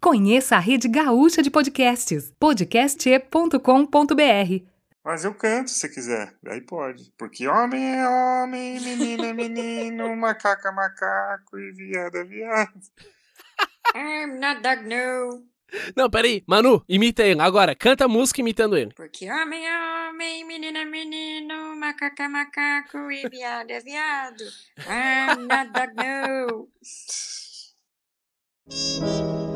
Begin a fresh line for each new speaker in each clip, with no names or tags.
Conheça a rede gaúcha de podcasts, podcast.com.br.
Mas eu canto se quiser, aí pode. Porque homem é homem, menino é menino, macaco é macaco e viado é viado.
I'm not dog no.
Não, peraí. Manu, imita ele. Agora, canta a música imitando ele.
Porque homem é homem, menino é menino, macaco é macaco e viado é viado. I'm not dog no.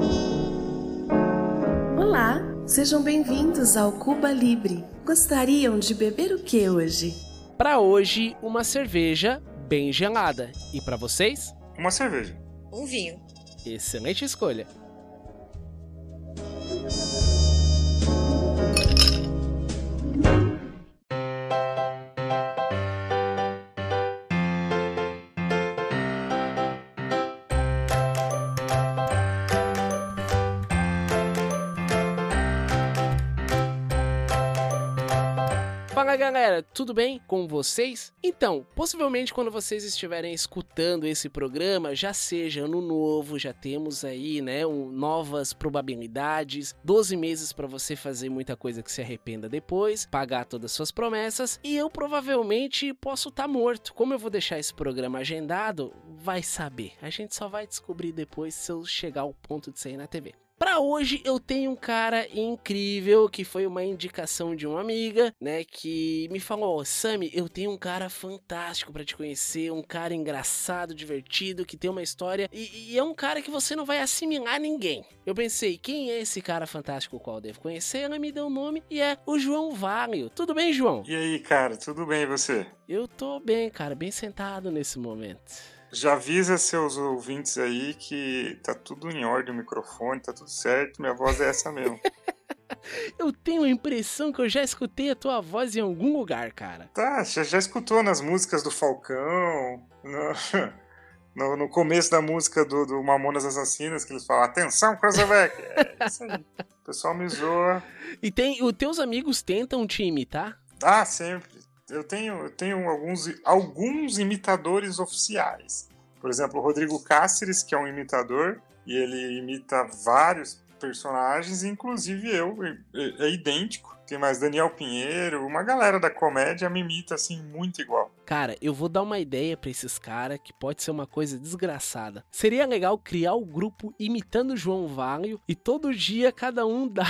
Olá, sejam bem-vindos ao Cuba Libre. Gostariam de beber o que hoje?
Pra hoje, uma cerveja bem gelada. E pra vocês?
Uma cerveja.
Um vinho.
Excelente escolha. Galera, tudo bem com vocês? Então, possivelmente quando vocês estiverem escutando esse programa, já seja ano novo, já temos aí, né, um, novas probabilidades, 12 meses para você fazer muita coisa que se arrependa depois, pagar todas as suas promessas, e eu provavelmente posso estar tá morto. Como eu vou deixar esse programa agendado, vai saber. A gente só vai descobrir depois se eu chegar ao ponto de sair na TV. Para hoje eu tenho um cara incrível que foi uma indicação de uma amiga, né, que me falou: oh, "Sami, eu tenho um cara fantástico para te conhecer, um cara engraçado, divertido, que tem uma história e, e, é um cara que você não vai assimilar ninguém". Eu pensei: "Quem é esse cara fantástico qual eu devo conhecer?". Ela me deu o um nome e é o João Valio. Tudo bem, João?
E aí, cara, tudo bem e você?
Eu tô bem, cara, bem sentado nesse momento.
Já avisa seus ouvintes aí que tá tudo em ordem, o microfone, tá tudo certo, minha voz é essa mesmo.
eu tenho a impressão que eu já escutei a tua voz em algum lugar, cara.
Tá, já, já escutou nas músicas do Falcão, no, no, no começo da música do, do, Mamonas Assassinas, que eles falam, atenção, Cruzeback! É isso aí. O pessoal me zoa.
E tem, os teus amigos tentam te imitar?
Ah, sempre eu tenho, eu tenho alguns, alguns imitadores oficiais. Por exemplo, o Rodrigo Cáceres, que é um imitador, e ele imita vários personagens, inclusive eu, é, idêntico. Tem mais Daniel Pinheiro, uma galera da comédia me imita assim muito igual.
Cara, eu vou dar uma ideia para esses caras que pode ser uma coisa desgraçada. Seria legal criar o um grupo imitando João Valho e todo dia cada um dá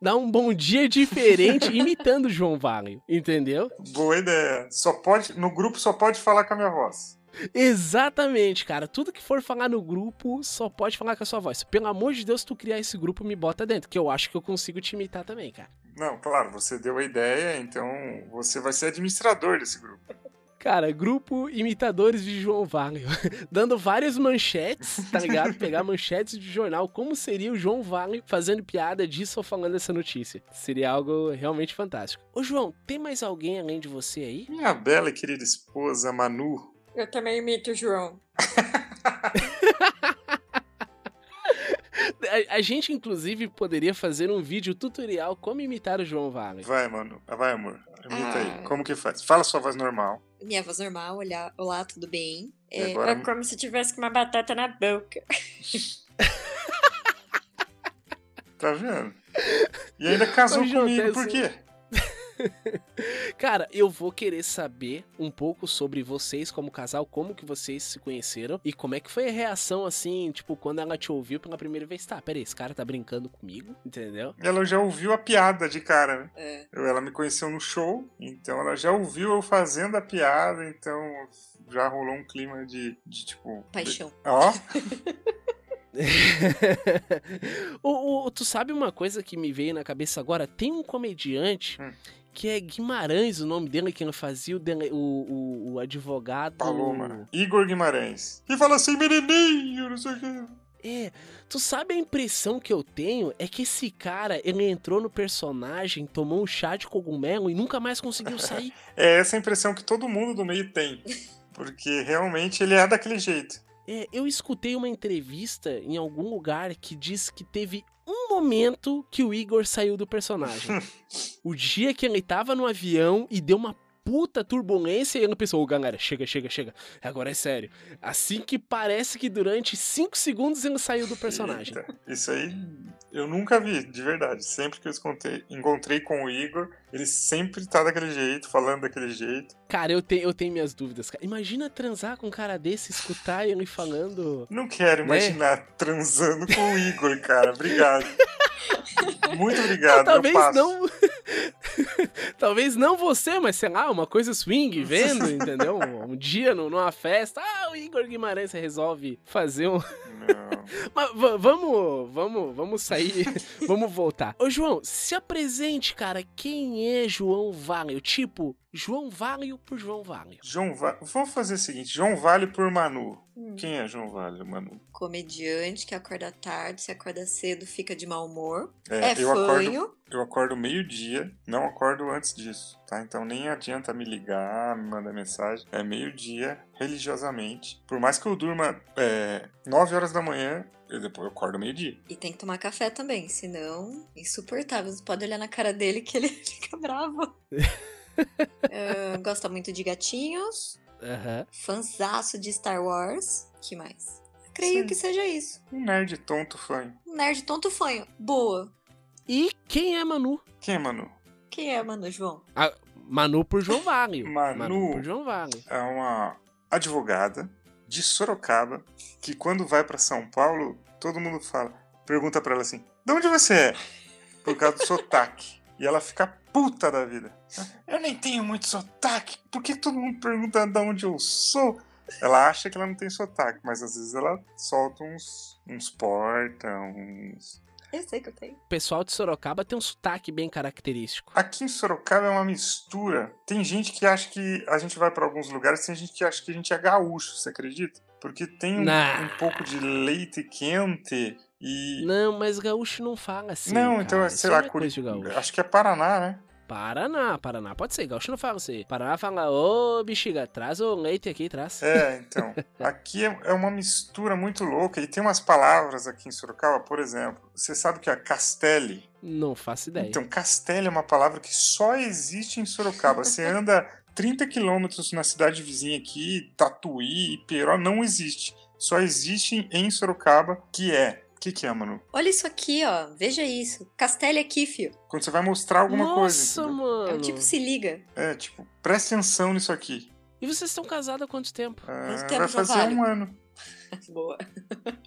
dá um bom dia diferente imitando o João Valho, entendeu?
Boa ideia. Só pode, no grupo só pode falar com a minha voz.
Exatamente, cara. Tudo que for falar no grupo só pode falar com a sua voz. Pelo amor de Deus, se tu criar esse grupo, me bota dentro, que eu acho que eu consigo te imitar também, cara.
Não, claro, você deu a ideia, então você vai ser administrador desse grupo.
Cara, grupo imitadores de João Valho. Dando várias manchetes, tá ligado? Pegar manchetes de jornal. Como seria o João Valho fazendo piada disso ou falando essa notícia? Seria algo realmente fantástico. Ô, João, tem mais alguém além de você aí?
Minha bela e querida esposa, Manu.
Eu também imito o João.
A, a, gente, inclusive, poderia fazer um vídeo tutorial como imitar o João Vale.
Vai, mano. Vai, amor. Imita ah. aí. Como que faz? Fala sua voz normal.
Minha voz normal, olhar, olá, tudo bem? É, agora... é como se tivesse com uma batata na boca.
tá vendo? E ainda casou comigo, por quê?
Cara, eu vou querer saber um pouco sobre vocês como casal, como que vocês se conheceram e como é que foi a reação assim, tipo, quando ela te ouviu pela primeira vez. Tá, peraí, esse cara tá brincando comigo, entendeu?
Ela já ouviu a piada de cara, né? É. Ela me conheceu no show, então ela já ouviu eu fazendo a piada, então já rolou um clima de, de tipo.
Paixão.
Ó.
o, o, tu sabe uma coisa que me veio na cabeça agora? Tem um comediante hum que é Guimarães o nome dele, que ele fazia o, dele, o, o, o, advogado.
Paloma. Igor Guimarães. E fala assim, menininho, não sei o que.
É, tu sabe a impressão que eu tenho é que esse cara, ele entrou no personagem, tomou um chá de cogumelo e nunca mais conseguiu sair.
é essa a impressão que todo mundo do meio tem. Porque realmente ele é daquele jeito.
É, eu escutei uma entrevista em algum lugar que diz que teve um momento que o Igor saiu do personagem. o dia que ele tava no avião e deu uma puta turbulência e ele pensou, ô galera, chega, chega, chega. Agora é sério. Assim que parece que durante 5 segundos ele saiu do personagem.
Eita, isso aí eu nunca vi, de verdade. Sempre que eu encontrei, encontrei com o Igor, ele sempre tá daquele jeito, falando daquele jeito.
Cara, eu tenho, eu tenho minhas dúvidas. cara. Imagina transar com um cara desse, escutar ele falando.
Não quero
Né?
imaginar transando com o Igor, cara. Obrigado. Muito obrigado.
Talvez
eu passo.
não. Talvez não você, mas sei lá, uma coisa swing, vendo, entendeu? Um, dia numa festa, ah, o Igor Guimarães resolve fazer um.
Não.
Mas va- vamos, vamos, vamos sair, vamos voltar. Ô, João, se apresente, cara. Quem é João Valio? Tipo, João Valio por João Valio.
João Va... Vamos fazer o seguinte: João Vale por Manu.
Hum.
Quem é João Vale, Manu?
Comediante que acorda tarde, se acorda cedo, fica de mau humor.
É,
É,
eu acordo,
fanho.
eu acordo meio-dia, não acordo antes disso, tá? Então nem adianta me ligar, me mandar mensagem. É meio-dia, religiosamente. Por mais que eu durma é, 9 horas da manhã, eu depois eu acordo meio-dia.
E tem que tomar café também, senão insuportável. Você pode olhar na cara dele que ele fica bravo. Ah, gosta muito de gatinhos,
Aham.
fanzaço de Star Wars. que mais? Creio
Sim.
que seja isso.
Um nerd tonto fanho.
Um nerd tonto fanho. Boa.
E quem é Manu?
Quem é Manu?
Quem é, mano, João?
Ah, Manu por João Valio.
Manu.
por João Valio.
É uma advogada de Sorocaba que quando vai pra São Paulo, todo mundo fala, pergunta pra ela assim: "De onde você é?" Por causa do sotaque. E ela fica puta da vida. Eu nem tenho muito sotaque. Por que todo mundo pergunta de onde eu sou? Ela acha que ela não tem sotaque, mas às vezes ela solta uns uns porta, uns
Eu sei que eu tenho.
O pessoal de Sorocaba tem um sotaque bem característico.
Aqui em Sorocaba é uma mistura. Tem gente que acha que a gente vai pra alguns lugares, tem gente que acha que a gente é gaúcho, você acredita? Porque tem um,
Nah.
um pouco de leite quente e.
Não, mas gaúcho não fala assim.
Não,
cara.
então é,
Isso
sei
não
lá,
é
Curi...
coisa de gaúcho.
acho que é Paraná, né?
Paraná, Paraná. Pode ser, gaúcho não fala assim. Paraná fala, ô bexiga, traz o leite aqui, traz.
É, então. Aqui é, é uma mistura muito louca e tem umas palavras aqui em Sorocaba, por exemplo. Você sabe que é Castelli?
Não faço ideia.
Então, Castelli é uma palavra que só existe em Sorocaba. Você anda 30 quilômetros na cidade vizinha aqui, Tatuí, Iperó, não existe. Só existe em Sorocaba, que é. O que, que é, Manu?
Olha isso aqui, ó. Veja isso. Castelli aqui, fio.
Quando você vai mostrar alguma coisa.
Nossa, mano.
É o tipo se liga.
É, tipo, presta atenção nisso aqui.
E vocês estão casados há quanto tempo?
Ah,
Quanto
vai
tempo,
fazer um ano.
Boa.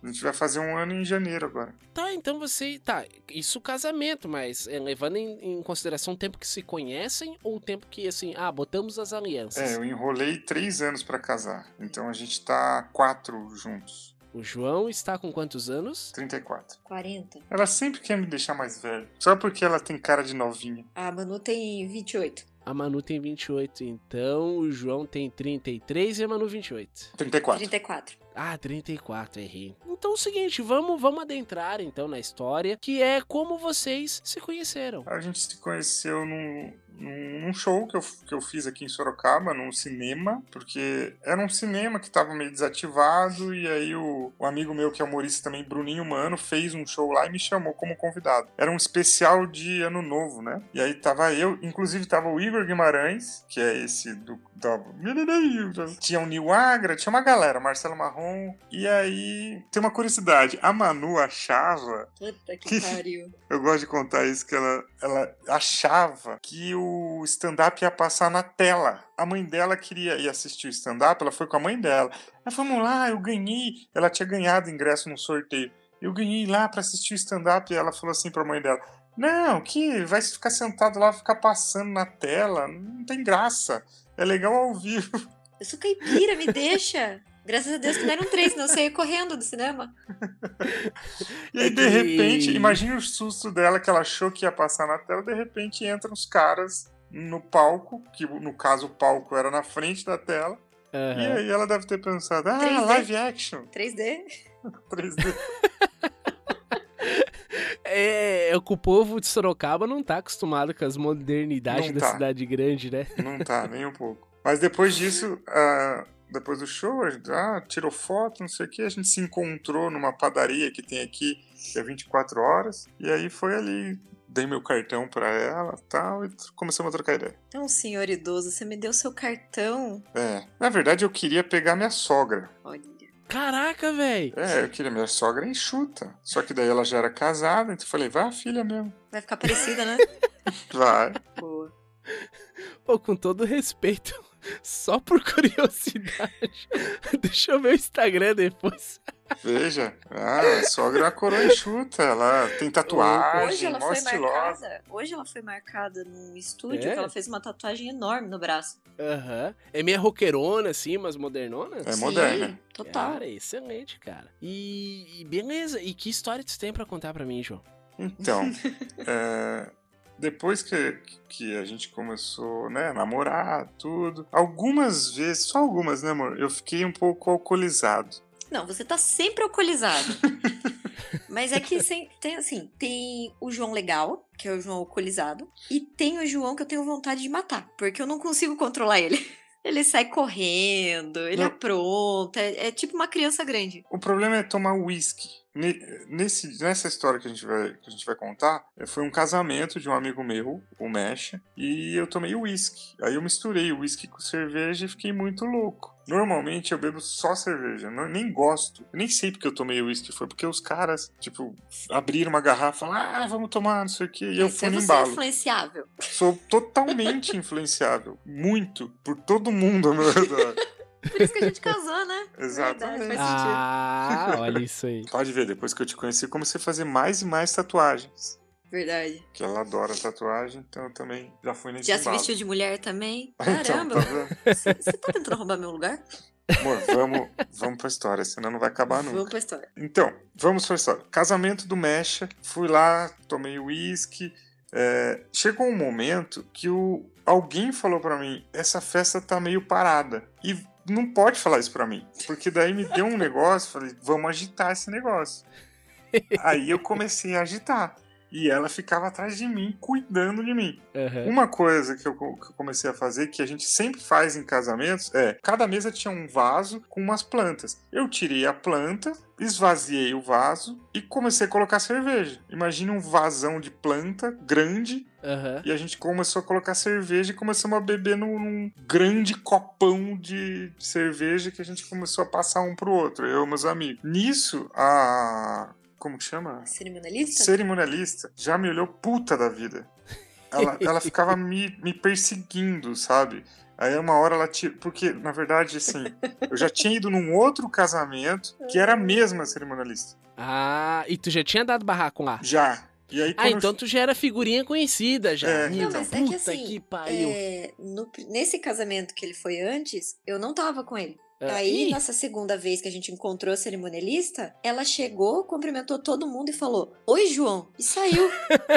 A gente vai fazer um ano em janeiro agora.
Tá, então você. Tá, isso casamento, mas é, levando em, em consideração o tempo que se conhecem ou o tempo que, assim, ah, botamos as alianças.
É, eu enrolei três anos pra casar. Então a gente tá quatro juntos.
O João está com quantos anos?
34.
40.
Ela sempre quer me deixar mais velho. Só porque ela tem cara de novinha.
A Manu tem 28.
A Manu tem 28, então o João tem 33 e a Manu 28.
34.
34.
Ah, 34, errei. Então é o seguinte, vamos, vamos adentrar então na história, que é como vocês se conheceram.
A gente se conheceu num, num, show que eu, que eu fiz aqui em Sorocaba, num cinema, porque era um cinema que estava meio desativado, e aí o, o amigo meu, que é humorista também, Bruninho Mano, fez um show lá e me chamou como convidado. Era um especial de Ano Novo, né? E aí tava eu, inclusive tava o Igor Guimarães, que é esse do. da- tinha o Nil Agra, tinha uma galera, Marcelo Marrom. E aí, tem uma curiosidade: a Manu achava
Puta que pariu.
eu gosto de contar isso, que ela, ela achava que o stand-up ia passar na tela. A mãe dela queria ir assistir o stand-up, ela foi com a mãe dela. Ela vamos lá, eu ganhei. Ela tinha ganhado ingresso num sorteio. Eu ganhei lá pra assistir o stand-up e ela falou assim pra mãe dela: Não, que vai ficar sentado lá, ficar passando na tela, não tem graça. É legal ao vivo.
Eu sou caipira, me deixa. Graças a Deus que não eram três, eu saía correndo do cinema.
E aí, de repente, imagine o susto dela que ela achou que ia passar na tela, de repente entram os caras no palco, que no caso o palco era na frente da tela, e
Aham.
aí ela deve ter pensado, ah,
3D.
live action,
3D.
3D.
É, é que o povo de Sorocaba não tá acostumado com as modernidades
Não
da
tá.
cidade grande, né?
Não tá, nem um pouco. Mas depois disso, ah, depois do show, ah, tirou foto, não sei o que, a gente se encontrou numa padaria que tem aqui, que é 24 horas, e aí foi ali dei meu cartão pra ela tal, e começamos a trocar ideia.
É um senhor idoso, você me deu seu cartão.
É. Na verdade, eu queria pegar minha sogra.
Olha.
Caraca, velho.
É, eu queria minha sogra enxuta. Só que daí ela já era casada, então eu falei, vai a filha mesmo.
Vai ficar parecida, né?
Vai.
Boa.
Pô, com todo respeito, só por curiosidade, deixa eu ver o Instagram depois.
Veja. Ah, a sogra é uma coroa enxuta. Ela tem tatuagem,
Hoje ela foi
estilosa.
marcada. Hoje ela foi marcada num estúdio
É?
que ela fez uma tatuagem enorme no braço.
Aham. É meio roqueirona, assim, mas modernona?
É
Sim,
moderna.
Total.
Cara, excelente, cara. E, e beleza, e que história tu tem pra contar pra mim, João?
Então, é, depois que, que a gente começou, né, a namorar, tudo, algumas vezes, só algumas, né, amor? Eu fiquei um pouco alcoolizado.
Não, você tá sempre alcoolizado. Mas é que sem- tem assim, tem o João legal, que é o João alcoolizado, e tem o João que eu tenho vontade de matar, porque eu não consigo controlar ele. Ele sai correndo, ele
Não.
apronta, é, é tipo uma criança grande.
O problema é tomar uísque. Ne- Nesse, nessa história que a, gente vai, que a gente vai contar, eh, foi um casamento de um amigo meu, o Mecha, e eu tomei uísque. Aí eu misturei o uísque com cerveja e fiquei muito louco. Normalmente eu bebo só cerveja, não, nem gosto. Eu nem sei porque eu tomei uísque, foi porque os caras, tipo, abriram uma garrafa e falaram, ah, vamos tomar, não sei o quê, e eu fui
é
no
você
embalo.
influenciável.
Sou totalmente influenciável, muito, por todo mundo ao meu redor.
Por isso que a gente casou, né?
Exatamente.
Verdade, faz sentido.
Ah, olha isso aí.
Pode ver, depois que eu te conheci, comecei a fazer mais e mais tatuagens.
Verdade.
Que ela adora tatuagem, então eu também já fui nesse
Já se vestiu de mulher também?
Então,
Caramba,
tá
você você tá tentando roubar meu lugar?
Amor, vamos, vamos pra história, senão não vai acabar nunca.
Vamos pra história.
Então, vamos pra história. Casamento do Mecha, fui lá, tomei uísque. é, chegou um momento que o, alguém falou pra mim: essa festa tá meio parada. E não pode falar isso pra mim. Porque daí me deu um negócio, falei: vamos agitar esse negócio. Aí eu comecei a agitar. E ela ficava atrás de mim, cuidando de mim.
Aham.
Uma coisa que eu, que eu comecei a fazer, que a gente sempre faz em casamentos, é cada mesa tinha um vaso com umas plantas. Eu tirei a planta, esvaziei o vaso e comecei a colocar cerveja. Imagina um vasão de planta grande
Aham.
e a gente começou a colocar cerveja e começamos a beber num, num grande copão de cerveja que a gente começou a passar um pro outro, eu e meus amigos. Nisso, a. Como que chama?
Cerimonialista?
cerimonialista já me olhou puta da vida. Ela, ela ficava me, me perseguindo, sabe? Aí uma hora ela tira. Porque, na verdade, assim, eu já tinha ido num outro casamento que era a mesma cerimonialista.
Ah, e tu já tinha dado barraco lá?
Já. E aí,
Ah, então tu já era figurinha conhecida já.
É.
Não, mas é que assim,
que.
É, no- nesse casamento que ele foi antes, eu não tava com ele.
Ah,
Aí,
ih,
nessa segunda vez que a gente encontrou a cerimonialista, ela chegou, cumprimentou todo mundo e falou: Oi, João. E saiu.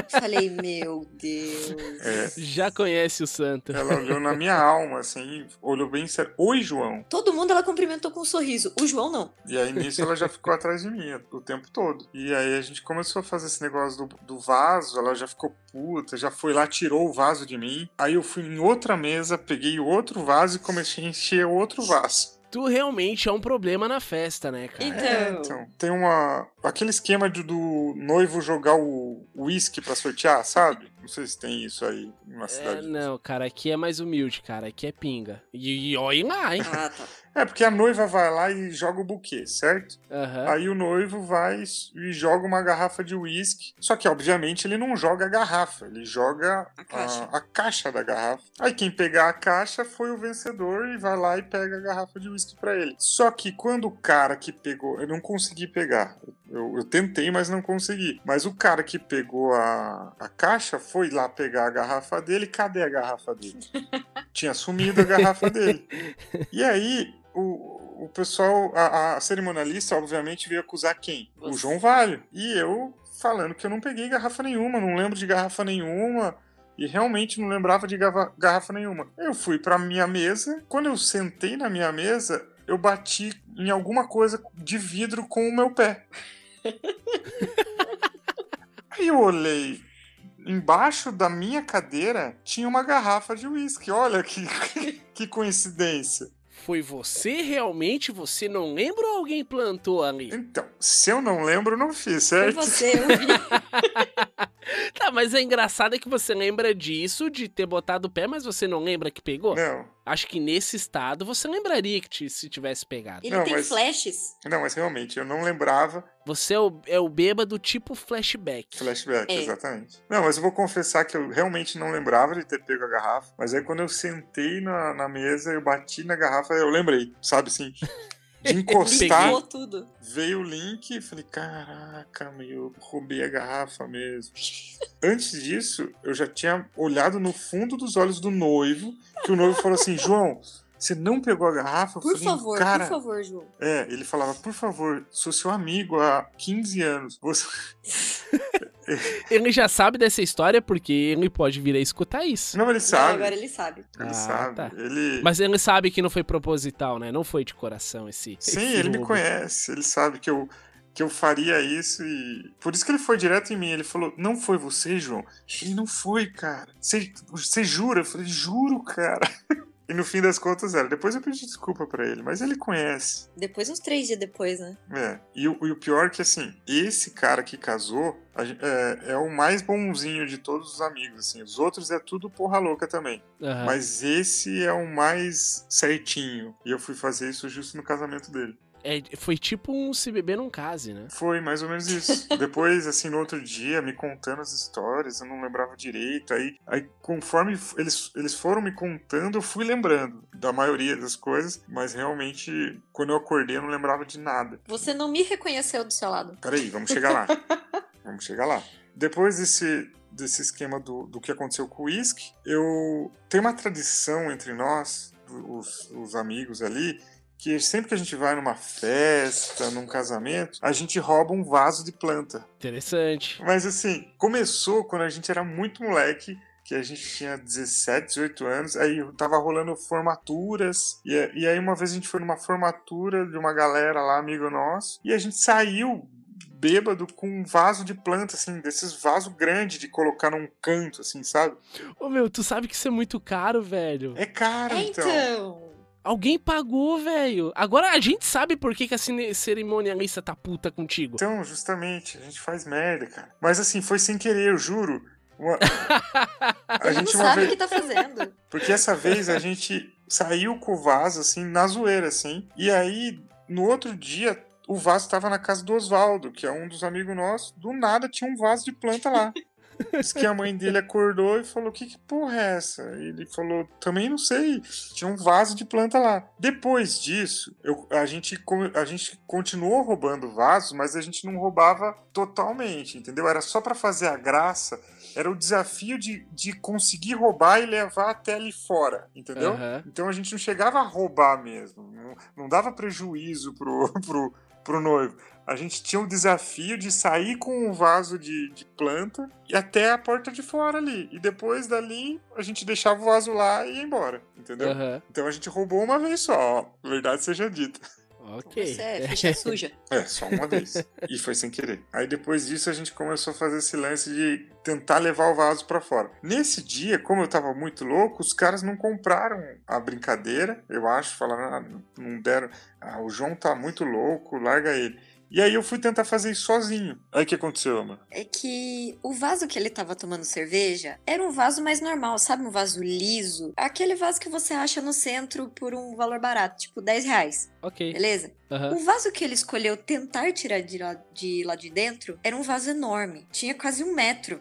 Falei, meu Deus.
É.
Já conhece o santo.
ela olhou na minha alma, assim, olhou bem sério. Oi, João.
Todo mundo ela cumprimentou com um sorriso. O João não.
E aí nisso ela já ficou atrás de mim o tempo todo. E aí a gente começou a fazer esse negócio do, do vaso, ela já ficou puta, já foi lá, tirou o vaso de mim. Aí eu fui em outra mesa, peguei outro vaso e comecei a encher outro vaso.
Tu realmente é um problema na festa, né, cara?
Então.
É, então, tem uma. Aquele esquema de, do noivo jogar o uísque pra sortear, sabe? Não sei se tem isso aí na
É,
cidade.
não, cara, aqui é mais humilde, cara. Aqui é pinga. E, e olha lá, hein?
Ah, tá.
É, porque a noiva vai lá e joga o buquê, certo?
Aham.
Aí o noivo vai e joga uma garrafa de uísque. Só que, obviamente, ele não joga a garrafa, ele joga
A caixa.
a, a caixa da garrafa. Aí quem pegar a caixa foi o vencedor e vai lá e pega a garrafa de uísque pra ele. Só que quando o cara que pegou. Eu não consegui pegar. Eu, eu tentei, mas não consegui. Mas o cara que pegou a, a caixa foi lá pegar a garrafa dele. Cadê a garrafa dele? Tinha sumido a garrafa dele. E aí, o, o pessoal, a, a cerimonialista, obviamente, veio acusar quem? O
Você.
João Valho. E eu falando que eu não peguei garrafa nenhuma, não lembro de garrafa nenhuma. E realmente não lembrava de garra- garrafa nenhuma. Eu fui pra minha mesa. Quando eu sentei na minha mesa, eu bati em alguma coisa de vidro com o meu pé. Aí eu olhei. Embaixo da minha cadeira tinha uma garrafa de uísque. Olha que, que coincidência.
Foi você realmente? Você não lembra ou alguém plantou ali?
Então, se eu não lembro, eu não fiz,
Foi
certo?
você, eu vi.
Tá, mas é engraçado é que você lembra disso, de ter botado o pé, mas você não lembra que pegou?
Não,
Acho que nesse estado você lembraria que te- se tivesse pegado.
Ele
Não,
tem
mas-
flashes.
não, mas realmente, eu não lembrava
Você é o, é o bêbado tipo flashback.
flashback,
É.
exatamente. Não, mas eu vou confessar que eu realmente não lembrava de ter pego a garrafa, mas aí quando eu sentei na, na mesa, eu bati na garrafa, eu lembrei, sabe assim? De encostar,
Ligou tudo.
veio o link e falei, caraca, meu, eu roubei a garrafa mesmo. Antes disso, eu já tinha olhado no fundo dos olhos do noivo, que o noivo falou assim, João, você não pegou a garrafa?
Por
falei,
favor,
cara,
por favor, João.
É, ele falava, por favor, sou seu amigo há 15 anos. Você...
Ele já sabe dessa história porque ele pode vir a escutar isso.
Não, ele
Não,
sabe.
agora ele sabe.
Ele
Ah,
sabe.
tá.
Ele...
Mas ele sabe que não foi proposital, né? Não foi de coração esse.
Sim,
esse
ele me conhece. Ele sabe que eu, que eu faria isso e. Por isso que ele foi direto em mim. Ele falou: Não foi você, João? Ele não foi, cara. Você, você jura? Eu falei: Juro, cara. E no fim das contas era. Depois eu pedi desculpa pra ele, mas ele conhece.
Depois, uns três dias depois, né?
É. E, o- e o pior é que, assim, esse cara que casou é, é o mais bonzinho de todos os amigos, assim. Os outros é tudo porra louca também.
Aham.
Mas esse é o mais certinho. E eu fui fazer isso justo no casamento dele.
É, foi tipo um se beber num case, né?
Foi mais ou menos isso. Depois, assim, no outro dia, me contando as histórias, eu não lembrava direito. Aí, aí conforme eles, eles foram me contando, eu fui lembrando da maioria das coisas. Mas realmente, quando eu acordei, eu não lembrava de nada.
Você não me reconheceu do seu lado.
Peraí, vamos chegar lá. vamos chegar lá. Depois desse, desse esquema do, do que aconteceu com o uísque, eu tenho uma tradição entre nós, os, os amigos ali, que sempre que a gente vai numa festa, num casamento, a gente rouba um vaso de planta.
Interessante.
Mas assim, começou quando a gente era muito moleque, que a gente tinha 17, 18 anos, aí tava rolando formaturas, e, e aí uma vez a gente foi numa formatura de uma galera lá, amigo nosso, e a gente saiu bêbado com um vaso de planta, assim, desses vasos grandes de colocar num canto, assim, sabe?
Ô meu, tu sabe que isso é muito caro, velho.
É caro,
É,
então.
então.
Alguém pagou, velho. Agora a gente sabe por que, que a cerimonialista tá puta contigo.
Então, justamente, a gente faz merda, cara. Mas assim, foi sem querer, eu juro. Uma- A
Ele não
gente uma
sabe o
vez.
que tá fazendo.
Porque essa vez a gente saiu com o vaso, assim, na zoeira, assim. E aí, no outro dia, o vaso tava na casa do Oswaldo, que é um dos amigos nossos. Do nada tinha um vaso de planta lá. Diz que a mãe dele acordou e falou: Que, que porra é essa? Ele falou: Também não sei. Tinha um vaso de planta lá. Depois disso, eu- a, gente, a gente continuou roubando vasos, mas a gente não roubava totalmente, entendeu? Era só pra fazer a graça. Era o desafio de, de conseguir roubar e levar até ali fora, entendeu?
Aham.
Então a gente não chegava a roubar mesmo. Não, não dava prejuízo pro, pro, pro noivo. A gente tinha o desafio de sair com um vaso de, de planta e até a porta de fora ali. E depois dali a gente deixava o vaso lá e ia embora. Entendeu?
Aham.
Então a gente roubou uma vez só, ó. Verdade seja dita.
Ok.
Você é ficha suja.
É, só uma vez. e foi sem querer. Aí depois disso a gente começou a fazer esse lance de tentar levar o vaso pra fora. Nesse dia, como eu tava muito louco, os caras não compraram a brincadeira, eu acho, falaram, ah, não deram. Ah, o João tá muito louco, larga ele. E aí eu fui tentar fazer isso sozinho. Aí o que aconteceu, mano?
É que o vaso que ele tava tomando cerveja era um vaso mais normal, sabe? Um vaso liso. Aquele vaso que você acha no centro por um valor barato, tipo 10 reais,
Ok.
beleza?
Aham.
O vaso que ele escolheu tentar tirar de lá, de lá de dentro era um vaso enorme. Tinha quase um metro.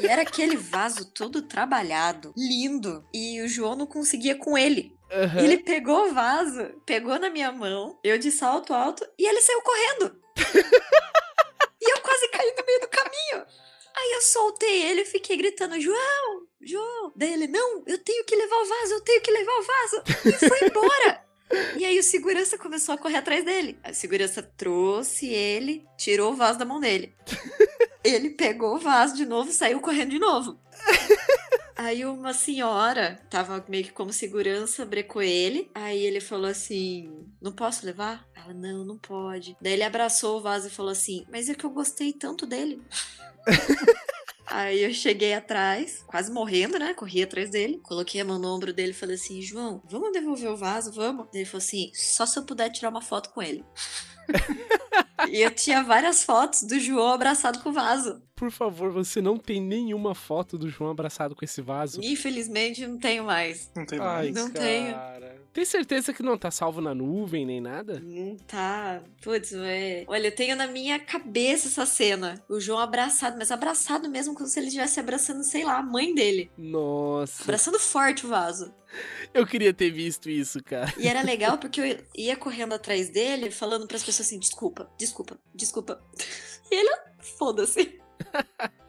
E era aquele vaso todo trabalhado, lindo. E o João não conseguia com ele.
Aham.
Ele pegou o vaso, pegou na minha mão, eu de salto alto, e ele saiu correndo. e eu quase caí no meio do caminho. Aí eu soltei ele e fiquei gritando: João, João. Daí ele: Não, eu tenho que levar o vaso, eu tenho que levar o vaso. E foi embora. E aí o segurança começou a correr atrás dele. A segurança trouxe ele, tirou o vaso da mão dele. Ele pegou o vaso de novo e saiu correndo de novo. Aí uma senhora, tava meio que como segurança, brecou ele. Aí ele falou assim: Não posso levar? Ela, não, não pode. Daí ele abraçou o vaso e falou assim: Mas é que eu gostei tanto dele. Aí eu cheguei atrás, quase morrendo, né? Corri atrás dele. Coloquei a mão no ombro dele e falei assim: João, vamos devolver o vaso? Vamos? Ele falou assim: Só se eu puder tirar uma foto com ele. E eu tinha várias fotos do João abraçado com o vaso.
Por favor, você não tem nenhuma foto do João abraçado com esse vaso?
Infelizmente, não tenho mais.
Não tem
Ai,
mais.
Não tenho.
Tem certeza que não tá salvo na nuvem nem nada?
Não tá. Putz, é. Olha, eu tenho na minha cabeça essa cena. O João abraçado, mas abraçado mesmo como se ele estivesse abraçando, sei lá, a mãe dele.
Nossa,
Abraçando forte o vaso.
eu queria ter visto isso, cara.
E era legal porque eu ia correndo atrás dele, falando pras pessoas assim: desculpa, desculpa, desculpa. E ele, foda-se.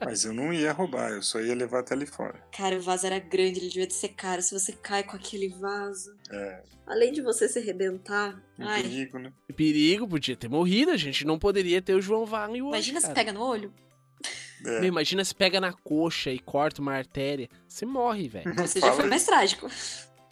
Mas eu não ia roubar, eu só ia levar até ali fora.
Cara, o vaso era grande, ele devia ser caro. Se você cai com aquele vaso.
É,
Além de você se arrebentar.
um
Ai,
perigo, né?
Perigo, podia ter morrido, a gente não poderia ter o João Wagner hoje,
imagina se
cara.
pega no olho.
É.
Meu, imagina se pega na coxa e corta uma artéria. Você morre, velho.
Você já foi mais trágico.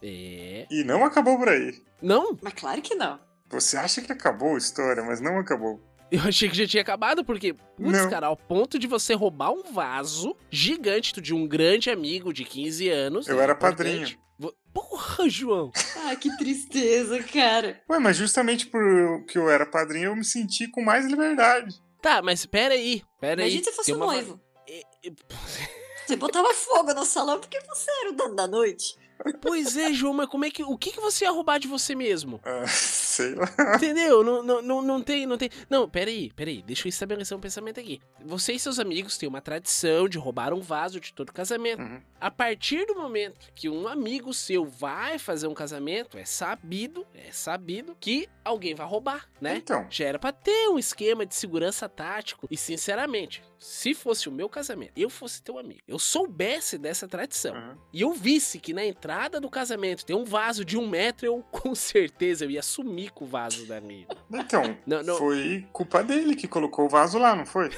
É.
E não acabou por aí.
Não,
Mas claro que não.
Você acha que acabou a história, mas não acabou.
Eu achei que já tinha acabado, porque, putz,
Não.
cara, ao ponto de você roubar um vaso gigante de um grande amigo de 15 anos.
Eu
é
era
importante.
padrinho.
Porra, João!
Ah, que tristeza, cara.
Ué, mas justamente por que eu era padrinho, eu me senti com mais liberdade.
Tá, mas pera aí, pera aí.
Imagina se fosse
uma va-
noivo. Você botava fogo no salão porque você era o dono da noite.
Pois é, João, mas como é que. O que, que você ia roubar de você mesmo?
Ah, sei lá.
Entendeu? Não, não, não, não tem, não tem. Não, peraí, peraí, deixa eu estabelecer um pensamento aqui. Você e seus amigos têm uma tradição de roubar um vaso de todo casamento.
Uhum.
A partir do momento que um amigo seu vai fazer um casamento, é sabido, é sabido que alguém vai roubar, né?
Então,
Já era pra ter um esquema de segurança tático. E sinceramente, se fosse o meu casamento, eu fosse teu amigo, eu soubesse dessa tradição
uhum.
e eu visse que na entrada do casamento tem um vaso de um metro, eu com certeza eu ia sumir com o vaso da minha.
então
Não, não.
foi culpa dele que colocou o vaso lá, não foi?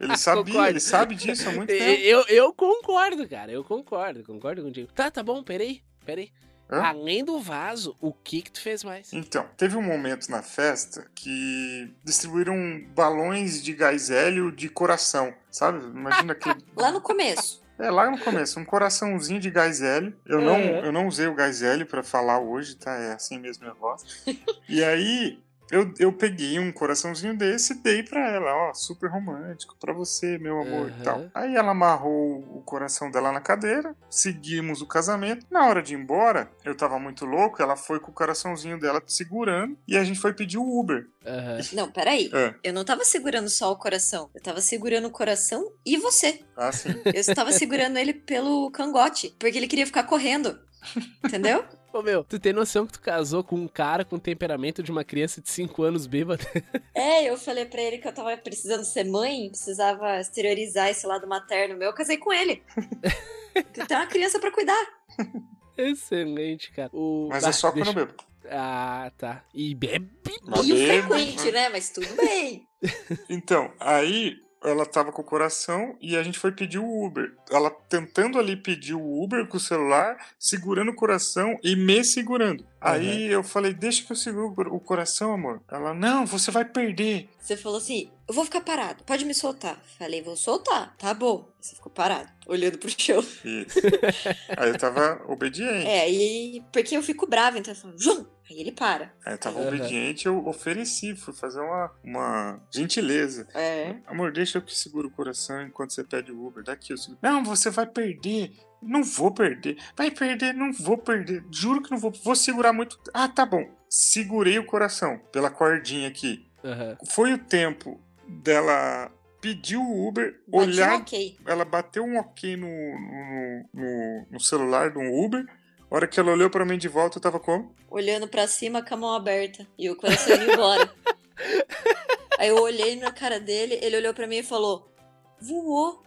Ele sabia,
Concordo.
ele sabe disso há muito
Eu,
tempo.
eu, eu concordo, cara, eu concordo, concordo contigo. Tá, tá bom, peraí, peraí.
Hã?
Além do vaso, o que que tu fez mais?
Então, teve um momento na festa que distribuíram balões de gás hélio de coração, sabe? Imagina que
Lá no começo.
É, lá no começo, um coraçãozinho de gás hélio. Eu não,
Uhum.
eu não usei o gás hélio pra falar hoje, tá? É assim mesmo minha voz. e aí, eu, eu peguei um coraçãozinho desse e dei pra ela, ó, super romântico, pra você, meu amor e
Uhum.
tal. Aí ela amarrou o coração dela na cadeira, seguimos o casamento. Na hora de ir embora, eu tava muito louco, ela foi com o coraçãozinho dela segurando e a gente foi pedir o Uber.
Aham.
Não, peraí.
É,
Eu não tava segurando só o coração. Eu tava segurando o coração e você.
ah, sim.
Eu estava segurando ele pelo cangote. Porque ele queria ficar correndo. Entendeu?
Ô meu, tu tem noção que tu casou com um cara com o temperamento de uma criança de 5 anos bêbada?
É, eu falei pra ele que eu tava precisando ser mãe, precisava exteriorizar esse lado materno meu. Eu casei com ele. Eu tenho uma criança pra cuidar.
Excelente, cara. O...
Mas
Ah,
é só
deixa-
quando eu bebo.
Ah, tá. E bebe?
Mas
e frequente, né? Mas tudo bem.
Então, aí ela tava com o coração e a gente foi pedir o Uber. Ela tentando ali pedir o Uber com o celular, segurando o coração e me segurando. Aí eu falei, deixa que eu seguro o coração, amor. Ela, não, você vai perder.
Você falou assim: eu vou ficar parado, pode me soltar. Falei, vou soltar. Tá bom. Você ficou parado, olhando pro chão.
E... aí eu tava obediente.
É, e porque eu fico brava, então eu falo, João! Aí ele para.
Eu tava obediente, eu ofereci, fui fazer uma, uma gentileza.
É.
Amor, deixa eu que seguro o coração enquanto você pede o Uber. Daqui eu seguro. Não, você vai perder. Não vou perder. Vai perder, não vou perder. Juro que não vou. Vou segurar muito. Ah, tá bom. Segurei o coração pela cordinha aqui.
Aham.
Foi o tempo dela pedir o Uber,
Bati um
olhar.
ok.
Ela bateu um ok no, no, no, no celular do Uber. A hora que ela olhou pra mim de volta, eu tava como?
Olhando pra cima com a mão aberta. E o coração indo embora. Aí eu olhei na cara dele, ele olhou pra mim e falou: Voou.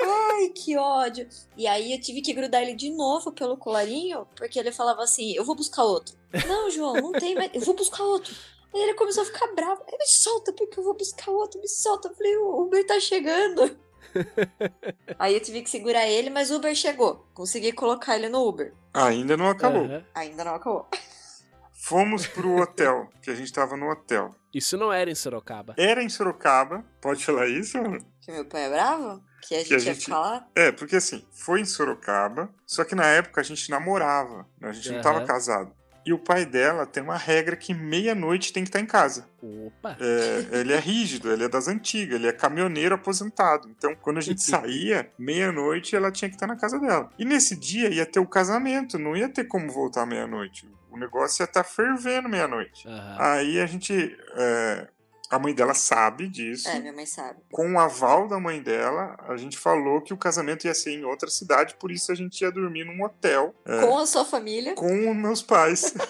Ai, que ódio. E aí eu tive que grudar ele de novo pelo colarinho, porque ele falava assim: Eu vou buscar outro. Não, João, não tem mais. Eu vou buscar outro. Aí ele começou a ficar bravo. Me solta, porque eu vou buscar outro, me solta. Eu falei: O Uber tá chegando. aí eu tive que segurar ele, mas o Uber chegou. Consegui colocar ele no Uber.
Ainda não acabou.
Aham.
Ainda não acabou.
Fomos pro hotel, que a gente tava no hotel.
Isso não era em Sorocaba.
Era em Sorocaba. Pode falar isso?
Que meu pai é bravo? Que a gente
a
ia
gente-
lá?
É, porque assim, foi em Sorocaba, só que na época a gente namorava, né? a gente não tava casado. E o pai dela tem uma regra que meia-noite tem que estar em casa.
Opa!
É, ele é rígido, ele é das antigas, ele é caminhoneiro aposentado. Então, quando a gente saía, meia-noite ela tinha que estar na casa dela. E nesse dia ia ter o casamento, não ia ter como voltar meia-noite. O negócio ia estar fervendo meia-noite.
Aham.
Aí a gente. é, a mãe dela sabe disso.
É, minha mãe sabe.
Com o aval da mãe dela, a gente falou que o casamento ia ser em outra cidade, por isso a gente ia dormir num hotel é,
Com a sua família.
com os meus pais.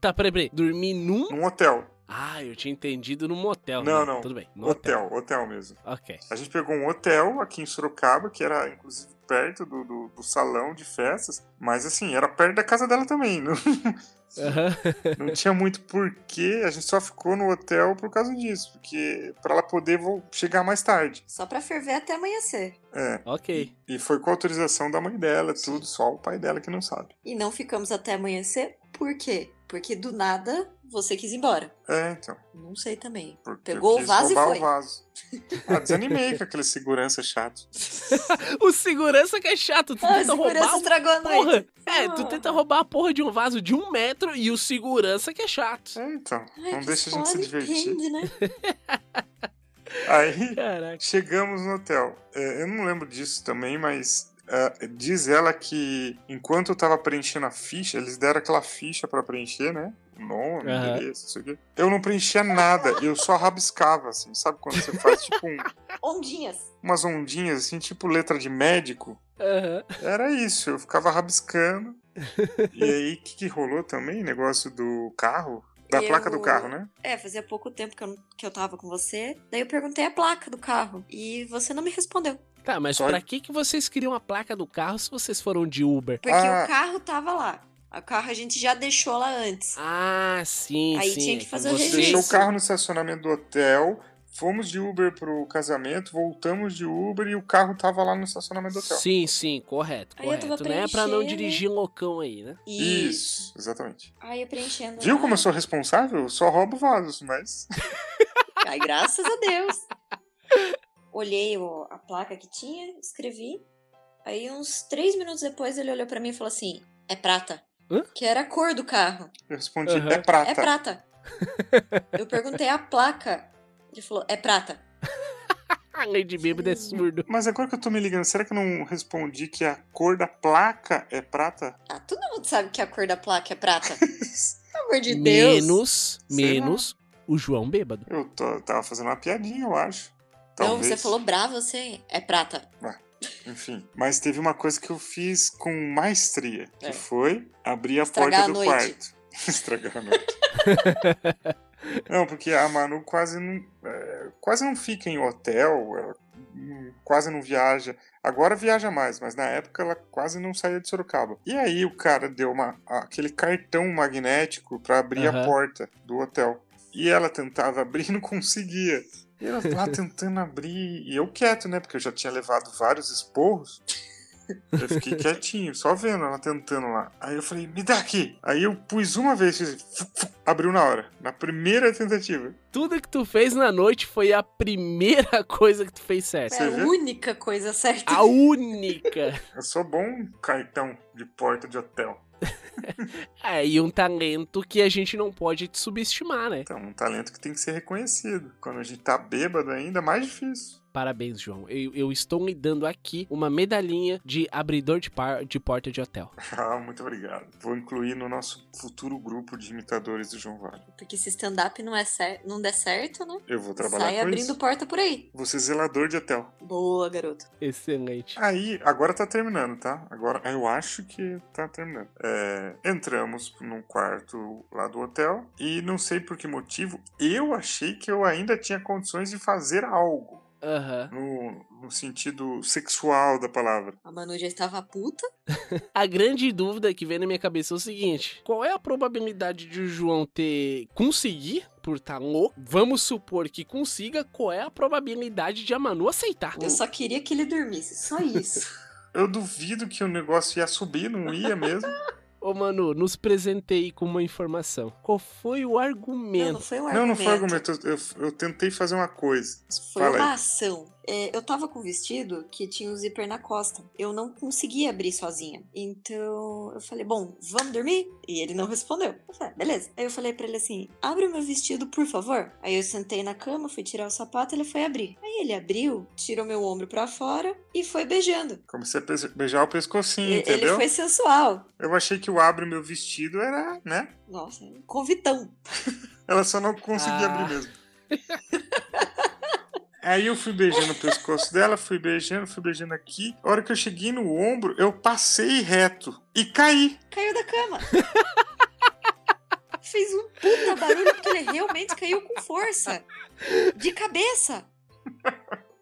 Tá, peraí, peraí. Dormir num.
num hotel.
Ah, eu tinha entendido no motel.
Não,
né?
não.
Tudo bem. No
Hotel, hotel mesmo.
Ok.
A gente pegou um hotel aqui em Sorocaba, que era inclusive perto do, do, do salão de festas, mas assim, era perto da casa dela também. Não,
Aham.
não tinha muito porquê, a gente só ficou no hotel por causa disso, porque para ela poder chegar mais tarde.
Só pra ferver até amanhecer.
É,
ok.
e foi com autorização da mãe dela, tudo, só o pai dela que não sabe.
E não ficamos até amanhecer. Por quê? Porque do nada você quis ir embora.
É, então.
Não sei também.
Porque
Pegou o vaso e
roubar
foi.
o vaso. Ah, desanimei com aquele segurança chato.
O segurança que é chato. Tu
Ah,
tenta roubar. o-
estragou a noite.
Porra! É, tu
Ah.
tenta roubar a porra de um vaso de um metro e o segurança que é chato.
É, então.
Ai,
não deixa a gente se divertir.
depende, né?
Aí.
Caraca.
Chegamos no hotel. É, eu não lembro disso também, mas é, diz ela que enquanto eu tava preenchendo a ficha, eles deram aquela ficha pra preencher, né? Nome,
Aham.
endereço, isso aqui. Eu não preenchia nada, eu só rabiscava, assim. Sabe quando você faz tipo um-
Ondinhas.
umas ondinhas, assim, tipo letra de médico?
Aham.
Era isso, eu ficava rabiscando. E aí, o que, que rolou também? Negócio do carro? Da
Eu-
placa do carro, né?
É, fazia pouco tempo que eu, que eu tava com você. Daí eu perguntei a placa do carro. E você não me respondeu.
Tá, mas
Só-
pra que, que vocês queriam a placa do carro se vocês foram de Uber?
Porque
Ah.
o carro tava lá. O carro a gente já deixou lá antes.
Ah, sim,
Aí
sim.
tinha que fazer o
Vocês-
Deixou o
registro.
carro no estacionamento do hotel, fomos de Uber pro casamento, voltamos de Uber e o carro tava lá no estacionamento do hotel.
Sim, sim, correto,
Aí eu tava
correto. Não é pra não dirigir loucão aí, né?
Isso, exatamente.
Aí eu preenchendo.
Viu
lá.
como eu sou responsável? Eu só roubo vasos, mas.
Ai, graças a Deus. Olhei o- a placa que tinha, escrevi. Aí, uns três minutos depois, ele olhou pra mim e falou assim: É prata.
Hã?
Que era a cor do carro.
Eu respondi,
Aham.
é prata.
É prata. eu perguntei a placa. Ele falou: É prata.
A lei de bêbado é surdo.
Mas agora que eu tô me ligando, será que eu não respondi que a cor da placa é prata?
Ah, todo mundo sabe que a cor da placa é prata. Pelo amor de Deus.
Menos, menos o João bêbado.
Eu tô- tava fazendo uma piadinha, eu acho.
Não,
Talvez.
você falou bravo, você é prata.
Enfim. Mas teve uma coisa que eu fiz com maestria, que
É.
foi abrir a
Estragar
porta
a
do
noite.
quarto. Estragar a noite. não, porque a Manu quase não, é, quase não fica em hotel, ela quase não viaja. Agora viaja mais, mas na época ela quase não saía de Sorocaba. E aí o cara deu uma, aquele cartão magnético pra abrir
Aham.
a porta do hotel. E ela tentava abrir e não conseguia. E ela lá tentando abrir, e eu quieto, né? Porque eu já tinha levado vários esporros. Eu fiquei quietinho, só vendo ela tentando lá. Aí eu falei, me dá aqui. Aí eu pus uma vez, fiz, abriu na hora, na primeira tentativa.
Tudo que tu fez na noite foi a primeira coisa que tu fez certo.
Foi a única coisa certa.
A única.
Eu sou bom cartão de porta de hotel.
É, e um talento que a gente não pode subestimar, né?
Então, um talento que tem que ser reconhecido. Quando a gente tá bêbado ainda, é mais difícil.
Parabéns, João. Eu, eu estou lhe dando aqui uma medalhinha de abridor de, par- de porta de hotel.
Ah, muito obrigado. Vou incluir no nosso futuro grupo de imitadores do João Vale.
Porque se stand-up não, é cer não der certo, né?
Eu vou trabalhar
Sai
com
abrindo
isso.
porta por aí.
Vou ser zelador de hotel.
Boa, garoto.
Excelente.
Aí, agora tá terminando, tá? Agora, eu acho que tá terminando. É, entramos num quarto lá do hotel e não sei por que motivo, eu achei que eu ainda tinha condições de fazer algo.
Aham.
No, no sentido sexual da palavra.
A Manu já estava puta.
A grande dúvida que vem na minha cabeça é o seguinte: qual é a probabilidade de o João ter conseguir por estar louco? Vamos supor que consiga, qual é a probabilidade de a Manu aceitar?
Eu só queria que ele dormisse. Só isso.
Eu duvido que o negócio ia subir, não ia mesmo.
Ô, Manu, nos presentei com uma informação. Qual foi o
Não,
argumento?
não foi um
não,
argumento.
não foi argumento. Eu, eu, eu tentei fazer uma coisa.
Foi
Fala aí.
uma ação. É, eu tava com um vestido que tinha um zíper na costa. Eu não conseguia abrir sozinha. Então eu falei, bom, vamos dormir? E ele não respondeu. Eu falei, "Ah, beleza. Aí eu falei pra ele assim: abre o meu vestido, por favor. Aí eu sentei na cama, fui tirar o sapato, ele foi abrir. Aí ele abriu, tirou meu ombro pra fora e foi beijando.
Comecei a pe- beijar o pescocinho,
E- ele
entendeu?
foi sensual.
Eu achei que o abre meu vestido era, né?
Nossa, um convitão.
Ela só não conseguia
Ah.
abrir mesmo. Aí eu fui beijando o pescoço dela, fui beijando, fui beijando aqui. A hora que eu cheguei no ombro, eu passei reto e caí.
Caiu da cama. Fez um puta barulho porque ele realmente caiu com força. De cabeça.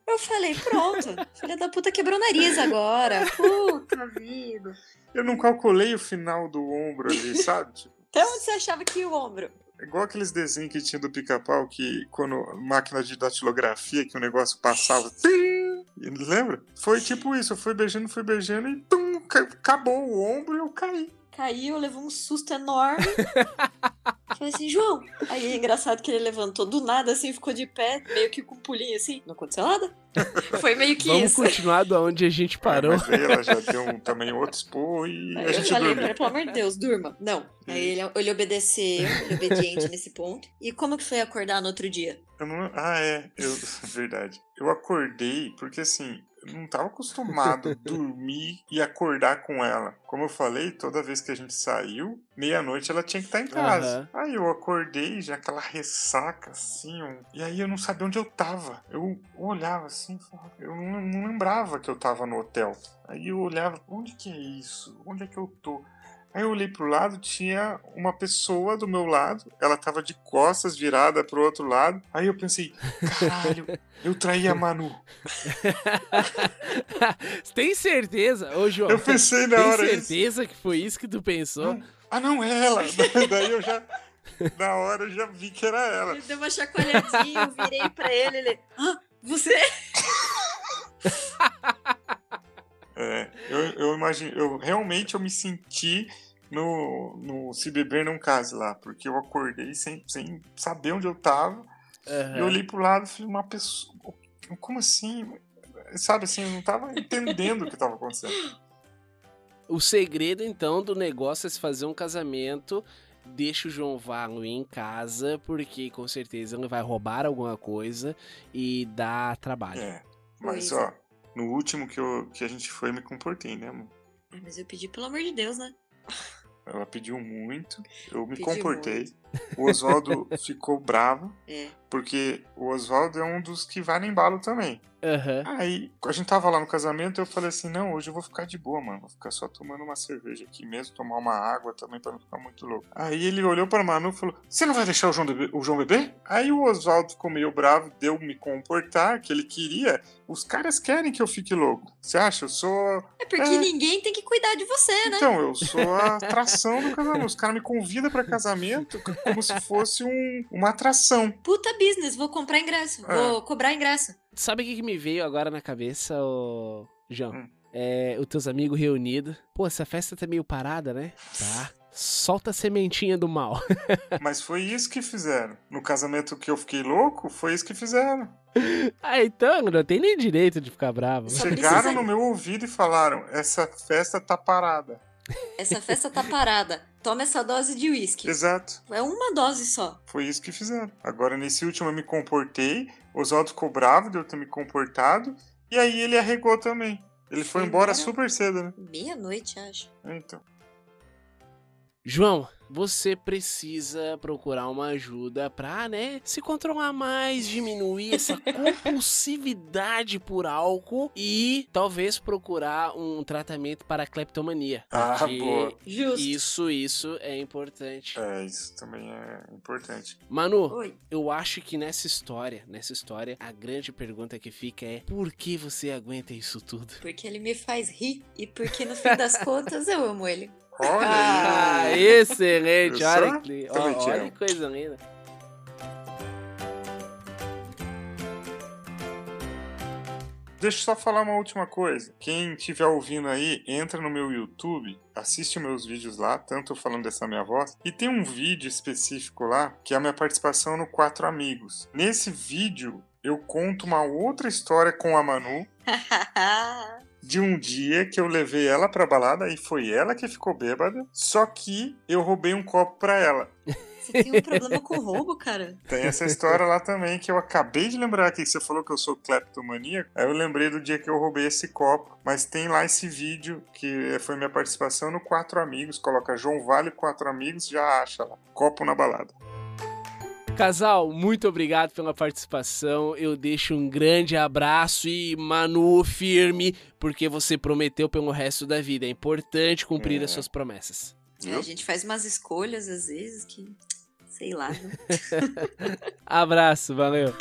Eu falei, pronto. Filha da puta quebrou o nariz agora. Puta vida.
Eu não calculei o final do ombro ali, sabe? Tipo,
Até onde você achava que ia o ombro?
É igual aqueles desenhos que tinha do pica-pau, que quando máquina de datilografia, que o negócio passava. tim, Lembra? Foi tipo isso, eu fui beijando, fui beijando e tum, ca- acabou o ombro e eu caí.
Caiu, levou um susto enorme. Falei assim, João. Aí é engraçado que ele levantou do nada, assim, ficou de pé, meio que com um pulinho assim. Não aconteceu nada. Foi meio que
Vamos
isso.
continuar da onde a gente parou.
Mas aí ela já deu um, também outro expor e
Aí
a
eu
gente
falei pra
dormiu.
pelo amor de Deus, durma. Não. Aí ele, ele obedeceu, ele é obediente nesse ponto. E como que foi acordar no outro dia?
Eu não- ah, é, eu, verdade. Eu acordei porque assim, eu não tava acostumado a dormir e acordar com ela. Como eu falei, toda vez que a gente saiu, meia-noite ela tinha que estar em casa. Aí eu acordei, já aquela ressaca assim, um- e aí eu não sabia onde eu tava. Eu olhava assim, eu não, não lembrava que eu tava no hotel. Aí eu olhava, onde que é isso? Onde é que eu tô? Aí eu olhei pro lado, tinha uma pessoa do meu lado, ela tava de costas virada pro outro lado. Aí eu pensei, caralho, eu traí a Manu.
Tem certeza? Ô, João,
Eu pensei na
tem
hora isso.
certeza que foi isso que tu pensou?
Ah, não, é ela. Daí eu já, na hora eu já vi que era ela.
Ele deu uma chacoalhadinha, eu virei pra ele, ele... Ah, você?
É, eu, eu imagino, eu realmente eu me senti no, no Se Beber Não Case lá, porque eu acordei sem, sem saber onde eu tava.
Aham.
E eu olhei pro lado e falei, uma pessoa. Como assim? Sabe assim, eu não tava entendendo o que tava acontecendo.
O segredo, então, do negócio é se fazer um casamento. Deixa o João Valo em casa, porque com certeza ele vai roubar alguma coisa e dar trabalho.
É. Mas,
Pois
ó, no último que, eu, que a gente foi, me comportei, né, amor?
Ah, mas eu pedi, pelo amor de Deus, né?
Ela pediu muito, eu me
Pedi
comportei. O Oswaldo ficou bravo,
É.
porque o Oswaldo é um dos que vai no embalo também.
Aham.
Aí, a gente tava lá no casamento, eu falei assim, não, hoje eu vou ficar de boa, mano. Vou ficar só tomando uma cerveja aqui mesmo, tomar uma água também pra não ficar muito louco. Aí ele olhou pra Manu e falou, você não vai deixar o João, beber, o João beber? Aí o Oswaldo ficou meio bravo, deu me comportar, que ele queria. Os caras querem que eu fique louco. Você acha? Eu sou...
É porque
É.
ninguém tem que cuidar de você, né?
Então, eu sou a atração do casamento. Os caras me convidam pra casamento como se fosse um- uma atração.
Puta business, vou comprar ingresso,
É.
vou cobrar ingresso.
Sabe o que, que me veio agora na cabeça, ô... João?
Hum.
É, os teus amigos reunidos. Pô, essa festa tá meio parada, né? Tá. Solta a sementinha do mal.
Mas foi isso que fizeram. No casamento que eu fiquei louco, foi isso que fizeram.
ah, então não tem nem direito de ficar bravo.
Chegaram no meu ouvido e falaram: essa festa tá parada.
Essa festa tá parada. Toma essa dose de uísque.
Exato.
É uma dose só.
Foi isso que fizeram. Agora, nesse último, eu me comportei. Oswaldo ficou bravo de eu ter me comportado. E aí ele arregou também. Ele foi
Foi
embora
embora?
super cedo, né?
Meia-noite, acho.
Então.
João, você precisa procurar uma ajuda pra, né, se controlar mais, diminuir essa compulsividade por álcool e talvez procurar um tratamento para a cleptomania.
Ah, boa.
Justo.
Isso, isso é importante.
É, isso também é importante.
Manu,
Oi.
eu acho que nessa história, nessa história, a grande pergunta que fica é: por que você aguenta isso tudo?
Porque ele me faz rir e porque no fim das contas eu amo ele.
Olha
Ah,
aí.
excelente! Olha que, olha que coisa linda.
Deixa eu só falar uma última coisa. Quem estiver ouvindo aí, entra no meu YouTube, assiste meus vídeos lá, tanto falando dessa minha voz. E tem um vídeo específico lá, que é a minha participação no Quatro Amigos. Nesse vídeo, eu conto uma outra história com a Manu de um dia que eu levei ela pra balada e foi ela que ficou bêbada, só que eu roubei um copo pra ela.
Você tem um problema com roubo, cara?
Tem essa história lá também que eu acabei de lembrar aqui, que você falou que eu sou cleptomaníaco. Aí eu lembrei do dia que eu roubei esse copo, mas tem lá esse vídeo que foi minha participação no Quatro Amigos. Coloca João Vale Quatro Amigos, já acha lá. Copo na balada.
Casal, muito obrigado pela participação. Eu deixo um grande abraço e Manu firme, porque você prometeu pelo resto da vida. É importante cumprir
É.
as suas promessas.
É, a gente faz umas escolhas às vezes que. Sei lá. né?
Abraço, valeu.